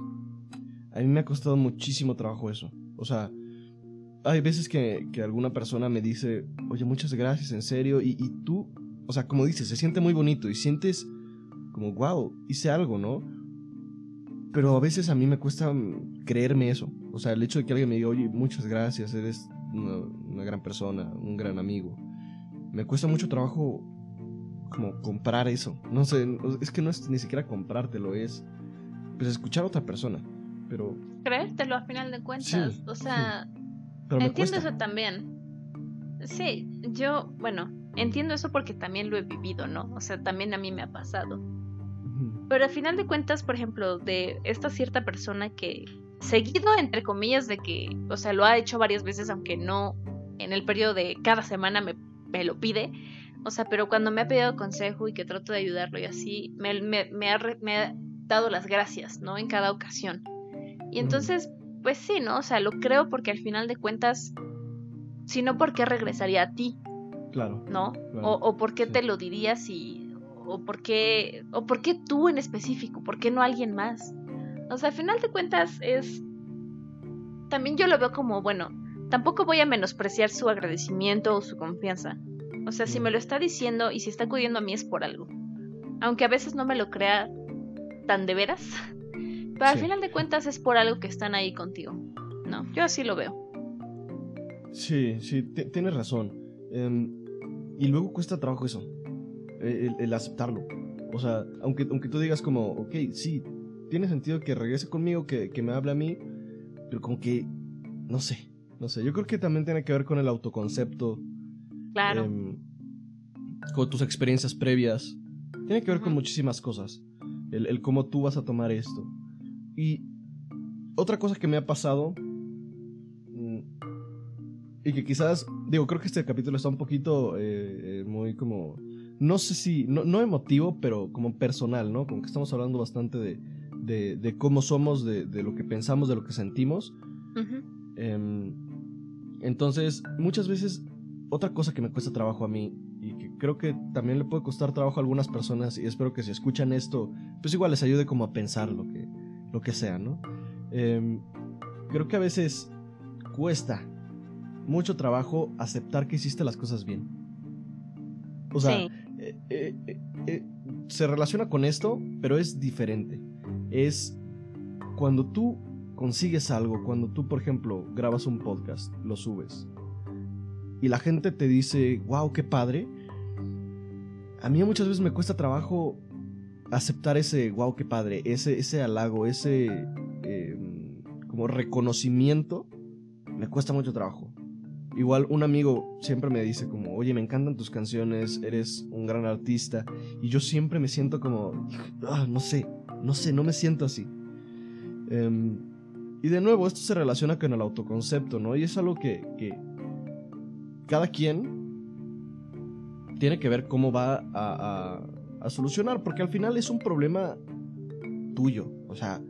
A mí me ha costado muchísimo trabajo eso. O sea, hay veces que, alguna persona me dice, oye, muchas gracias, en serio. Y, y, tú, o sea, como dices, se siente muy bonito y sientes como, wow, hice algo, ¿no? Pero a veces a mí me cuesta creerme eso. O sea, el hecho de que alguien me diga, oye, muchas gracias, eres una, una gran persona, un gran amigo. Me cuesta mucho trabajo como comprar eso. No sé, es que no es ni siquiera comprártelo, es pues escuchar a otra persona. Pero. Creértelo a final de cuentas. o sea. entiendo eso también. Sí, yo, bueno, entiendo eso porque también lo he vivido, ¿no? O sea, también a mí me ha pasado. Pero al final de cuentas, por ejemplo, de esta cierta persona que, seguido, entre comillas, de que, o sea, lo ha hecho varias veces, aunque no en el periodo de cada semana me, me lo pide, o sea, pero cuando me ha pedido consejo y que trato de ayudarlo y así, me, me, ha, me ha dado las gracias, ¿no? En cada ocasión. Y entonces, pues sí, ¿no? O sea, lo creo porque al final de cuentas, si no, ¿por qué regresaría a ti? Claro. ¿No? o, o, por qué te lo dirías y... O por, qué, o por qué tú en específico, por qué no alguien más. O sea, al final de cuentas es... También yo lo veo como, bueno, tampoco voy a menospreciar su agradecimiento o su confianza. O sea, si me lo está diciendo y si está acudiendo a mí es por algo. Aunque a veces no me lo crea tan de veras. Pero al final de cuentas es por algo que están ahí contigo. ¿No? Yo así lo veo. Sí, sí, tienes razón. Em, y luego cuesta trabajo eso. El, aceptarlo. O sea, aunque, aunque tú digas como, ok, sí, tiene sentido que regrese conmigo, que, que me hable a mí, pero como que, no sé, no sé. Yo creo que también tiene que ver con el autoconcepto. Claro. Em, con tus experiencias previas. Tiene que ver con muchísimas cosas. El, el, cómo tú vas a tomar esto. Y otra cosa que me ha pasado. Mm, y que quizás, digo, creo que este capítulo está un poquito eh, eh, muy como. No sé si. No, emotivo, pero como personal, ¿no? Como que estamos hablando bastante de, de, de cómo somos, de, de, lo que pensamos, de lo que sentimos. Em, entonces, muchas veces, otra cosa que me cuesta trabajo a mí creo que también le puede costar trabajo a algunas personas y espero que si escuchan esto, pues igual les ayude como a pensar lo que, lo que sea, ¿no? Em, creo que a veces cuesta mucho trabajo aceptar que hiciste las cosas bien. O sea, eh, eh, eh, se relaciona con esto, pero es diferente. Es cuando tú consigues algo, cuando tú, por ejemplo, grabas un podcast, lo subes, y la gente te dice, wow, qué padre, a mí muchas veces me cuesta trabajo aceptar ese wow, qué padre, ese, ese halago, ese em, como reconocimiento, me cuesta mucho trabajo. Igual un amigo siempre me dice como, oye, me encantan tus canciones, eres un gran artista, y yo siempre me siento como, ah, no sé, no sé, no me siento así. Em, y de nuevo, esto se relaciona con el autoconcepto, ¿no? Y es algo que, que cada quien tiene que ver cómo va a, solucionar, porque al final es un problema tuyo. O sea,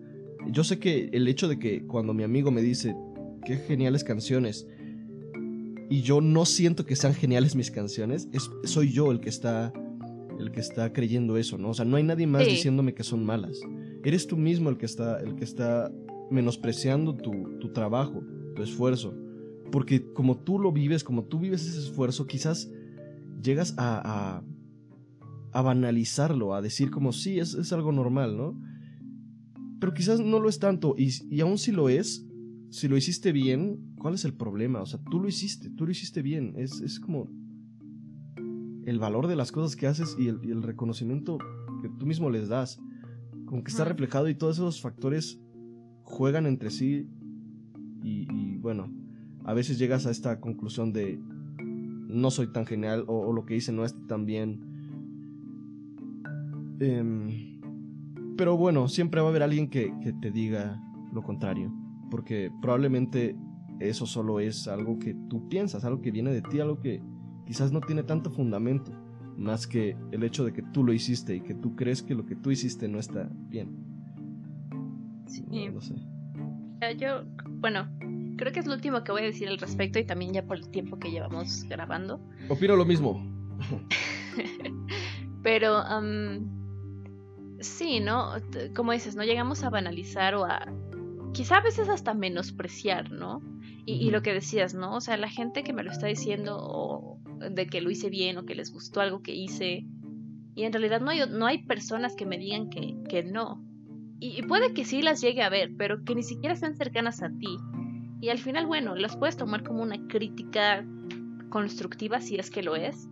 yo sé que el hecho de que cuando mi amigo me dice, qué geniales canciones, y yo no siento que sean geniales mis canciones, es, soy yo el que está el que está creyendo eso, ¿no? O sea, no hay nadie más diciéndome que son malas. Eres tú mismo el que está, el que está menospreciando tu, tu trabajo, tu esfuerzo. Porque como tú lo vives, como tú vives ese esfuerzo, quizás llegas a, a, banalizarlo, a decir como sí, es, es, algo normal, ¿no? Pero quizás no lo es tanto, y, y aún si lo es, si lo hiciste bien, ¿cuál es el problema? O sea, tú lo hiciste, tú lo hiciste bien, es, es como el valor de las cosas que haces y el, reconocimiento que tú mismo les das, como que está reflejado y todos esos factores juegan entre sí y bueno, a veces llegas a esta conclusión de no soy tan genial o, lo que hice no es tan bien. Em, pero bueno, siempre va a haber alguien que, te diga lo contrario, porque probablemente eso solo es algo que tú piensas, algo que viene de ti, algo que quizás no tiene tanto fundamento, más que el hecho de que tú lo hiciste y que tú crees que lo que tú hiciste no está bien. Sí. No, sé. Yo, bueno, creo que es lo último que voy a decir al respecto y también ya por el tiempo que llevamos grabando. Opino lo mismo. Pero sí, ¿no? Como dices, no llegamos a banalizar o a quizá a veces hasta menospreciar, ¿no? Y, lo que decías, ¿no? O sea, la gente que me lo está diciendo o de que lo hice bien o que les gustó algo que hice. Y en realidad no hay, no hay personas que me digan que, que no. Y, y puede que sí las llegue a ver, pero que ni siquiera sean cercanas a ti. Y al final, bueno, las puedes tomar como una crítica constructiva si es que lo es.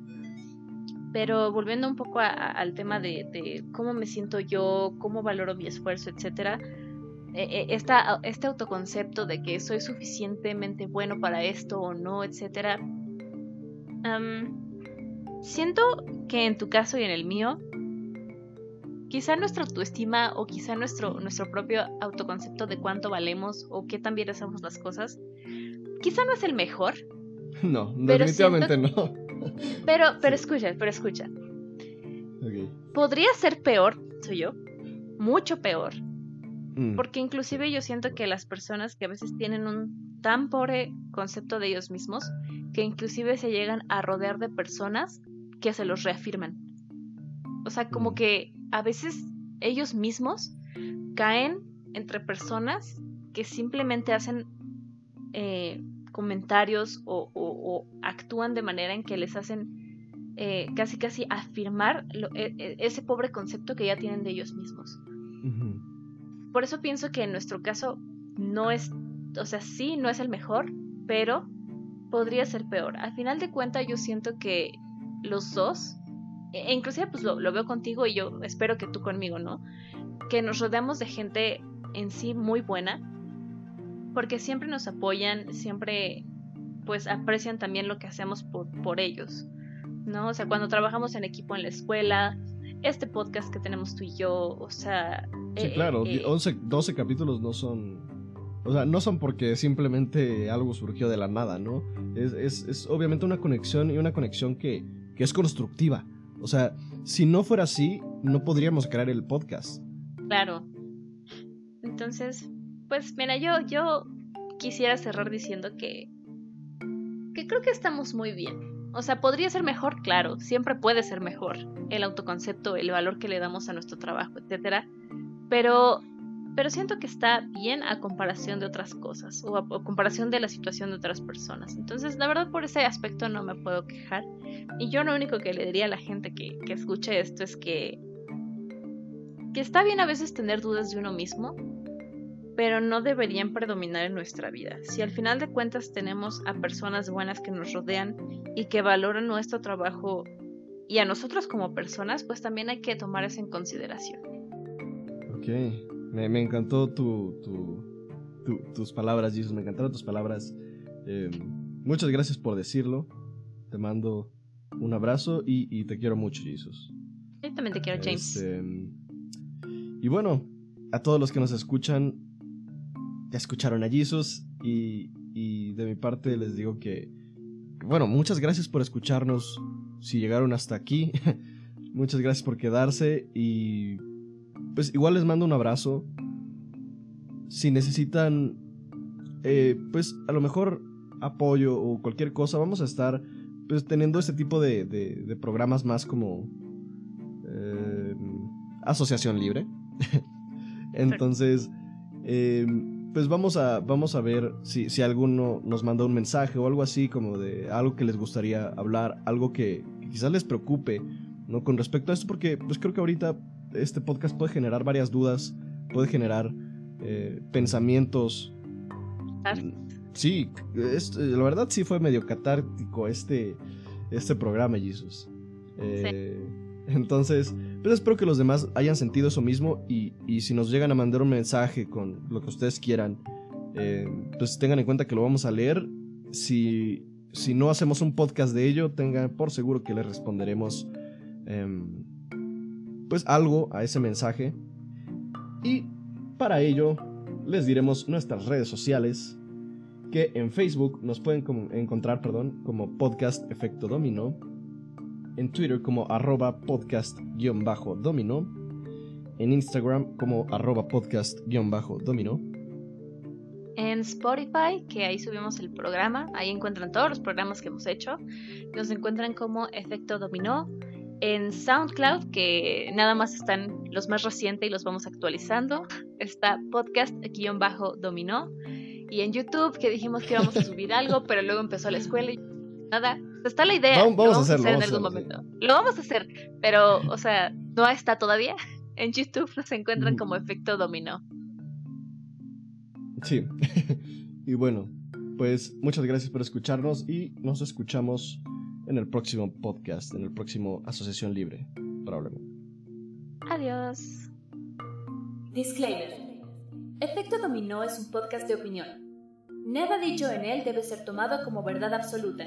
Pero volviendo un poco al tema de, cómo me siento yo, cómo valoro mi esfuerzo, etcétera, e, e, este autoconcepto de que soy suficientemente bueno para esto o no, etcétera, siento que en tu caso y en el mío quizá nuestra autoestima o quizá nuestro, nuestro propio autoconcepto de cuánto valemos o qué tan bien hacemos las cosas, quizá no es el mejor. No, definitivamente no. Pero, pero escucha, pero escucha. Podría ser peor, soy yo, mucho peor. Mm. Porque inclusive yo siento que las personas que a veces tienen un tan pobre concepto de ellos mismos, que inclusive se llegan a rodear de personas que se los reafirman. O sea, como mm. que a veces ellos mismos caen entre personas que simplemente hacen eh, comentarios o, actúan de manera en que les hacen eh, casi casi afirmar e, e, ese pobre concepto que ya tienen de ellos mismos. por eso pienso que en nuestro caso no es, o sea, sí, no es el mejor, pero podría ser peor. Al final de cuentas yo siento que los dos, e inclusive pues lo, lo, veo contigo y yo espero que tú conmigo, ¿no? Que nos rodeamos de gente en sí muy buena, porque siempre nos apoyan, siempre pues aprecian también lo que hacemos por, por ellos, ¿no? O sea, cuando trabajamos en equipo en la escuela, este podcast que tenemos tú y yo, o sea... Sí, eh, claro, eh, 11, 12 capítulos no son... O sea, no son porque simplemente algo surgió de la nada, ¿no? Es, es, es obviamente una conexión y una conexión que, que es constructiva. O sea, si no fuera así, no podríamos crear el podcast. Claro. Entonces, pues mira, yo, yo quisiera cerrar diciendo que, que creo que estamos muy bien. O sea, podría ser mejor, claro, siempre puede ser mejor el autoconcepto, el valor que le damos a nuestro trabajo, etcétera. Pero, pero siento que está bien a comparación de otras cosas o a, comparación de la situación de otras personas. Entonces, la verdad, por ese aspecto no me puedo quejar. Y yo lo único que le diría a la gente que, que escuche esto es que, que está bien a veces tener dudas de uno mismo, pero no deberían predominar en nuestra vida. Si al final de cuentas tenemos a personas buenas que nos rodean y que valoran nuestro trabajo y a nosotros como personas, pues también hay que tomar eso en consideración. Ok, me, encantó tu, tus palabras, Jesus, me encantaron tus palabras. Em, muchas gracias por decirlo. Te mando un abrazo y, te quiero mucho, Jesus. Yo también te quiero, James. Este, y bueno, a todos los que nos escuchan, ya escucharon a Jesus y, de mi parte les digo que, bueno, muchas gracias por escucharnos si llegaron hasta aquí. muchas gracias por quedarse y pues igual les mando un abrazo. Si necesitan, eh, pues a lo mejor apoyo o cualquier cosa, vamos a estar pues teniendo este tipo de, de, programas más como eh, asociación libre. Entonces, eh, pues vamos a, vamos a ver si, si, alguno nos manda un mensaje o algo así, como de algo que les gustaría hablar, algo que, quizás les preocupe, ¿no? Con respecto a esto, porque pues creo que ahorita este podcast puede generar varias dudas, puede generar eh, pensamientos. Sí, la verdad sí fue medio catártico este, este programa, Jesus. Eh, entonces, pues espero que los demás hayan sentido eso mismo y, si nos llegan a mandar un mensaje con lo que ustedes quieran, eh, pues tengan en cuenta que lo vamos a leer. Si, si no hacemos un podcast de ello, tengan por seguro que les responderemos em, pues algo a ese mensaje. Y para ello les diremos nuestras redes sociales que en Facebook nos pueden encontrar perdón, como podcast efecto domino en Twitter como arroba podcast-domino, en Instagram como arroba podcast-domino. En Spotify, que ahí subimos el programa, ahí encuentran todos los programas que hemos hecho. Nos encuentran como Efecto Dominó. En SoundCloud, que nada más están los más recientes y los vamos actualizando, está podcast-dominó. Y en YouTube, que dijimos que íbamos a subir algo, pero luego empezó la escuela y nada, está la idea. Vamos, vamos, a hacerlo. en algún momento. Lo vamos a hacer, pero, o sea, no está todavía. En YouTube nos encuentran como efecto dominó. Sí. y bueno, pues muchas gracias por escucharnos y nos escuchamos en el próximo podcast, en el próximo Asociación Libre, probablemente. Adiós. Disclaimer. Efecto Dominó es un podcast de opinión. Nada dicho en él debe ser tomado como verdad absoluta